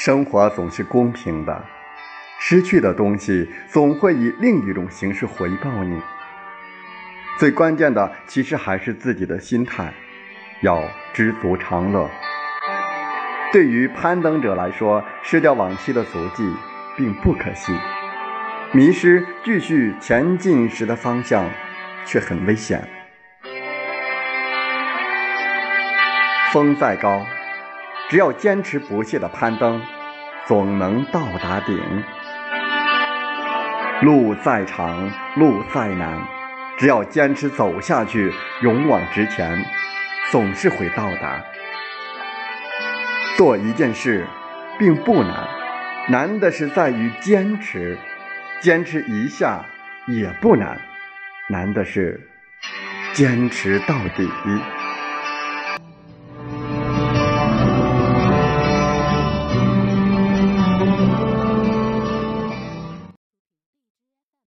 生活总是公平的，失去的东西总会以另一种形式回报你。最关键的其实还是自己的心态，要知足常乐。对于攀登者来说，失掉往昔的足迹并不可惜，迷失继续前进时的方向却很危险。风再高，只要坚持不懈的攀登，总能到达顶；路再长，路再难，只要坚持走下去，勇往直前，总是会到达。做一件事并不难，难的是在于坚持；坚持一下也不难，难的是坚持到底。